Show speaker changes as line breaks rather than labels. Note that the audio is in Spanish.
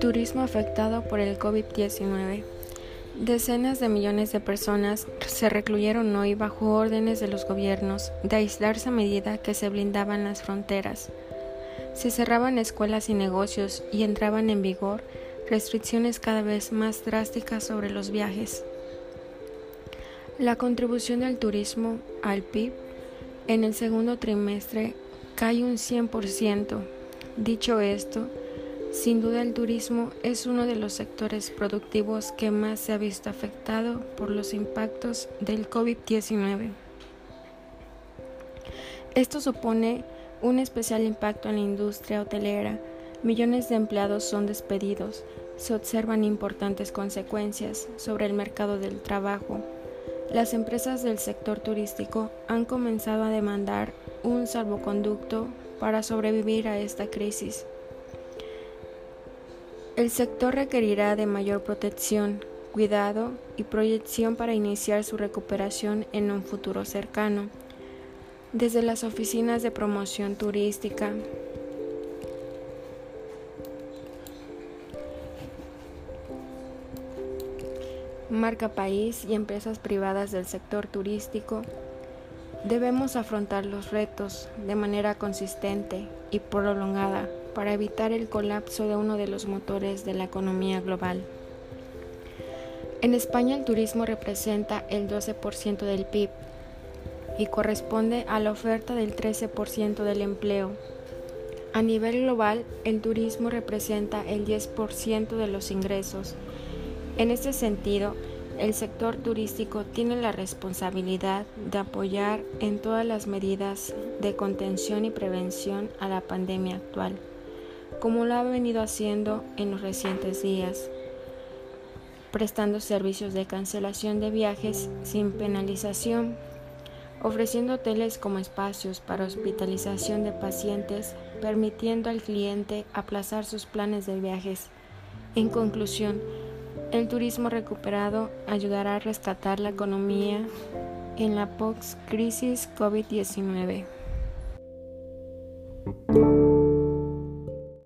Turismo afectado por el COVID-19. Decenas de millones de personas se recluyeron hoy bajo órdenes de los gobiernos de aislarse a medida que se blindaban las fronteras. Se cerraban escuelas y negocios y entraban en vigor restricciones cada vez más drásticas sobre los viajes. La contribución del turismo al PIB en el segundo trimestre cae un 100%. Dicho esto, sin duda el turismo es uno de los sectores productivos que más se ha visto afectado por los impactos del COVID-19. Esto supone un especial impacto en la industria hotelera. Millones de empleados son despedidos. Se observan importantes consecuencias sobre el mercado del trabajo. Las empresas del sector turístico han comenzado a demandar un salvoconducto para sobrevivir a esta crisis. El sector requerirá de mayor protección, cuidado y proyección para iniciar su recuperación en un futuro cercano. Desde las oficinas de promoción turística, marca país y empresas privadas del sector turístico, debemos afrontar los retos de manera consistente y prolongada para evitar el colapso de uno de los motores de la economía global. En España el turismo representa el 12% del PIB y corresponde a la oferta del 13% del empleo. A nivel global, el turismo representa el 10% de los ingresos. En este sentido, el sector turístico tiene la responsabilidad de apoyar en todas las medidas de contención y prevención a la pandemia actual como lo ha venido haciendo en los recientes días, prestando servicios de cancelación de viajes sin penalización, ofreciendo hoteles como espacios para hospitalización de pacientes, permitiendo al cliente aplazar sus planes de viajes. En conclusión, el turismo recuperado ayudará a rescatar la economía en la post-crisis COVID-19.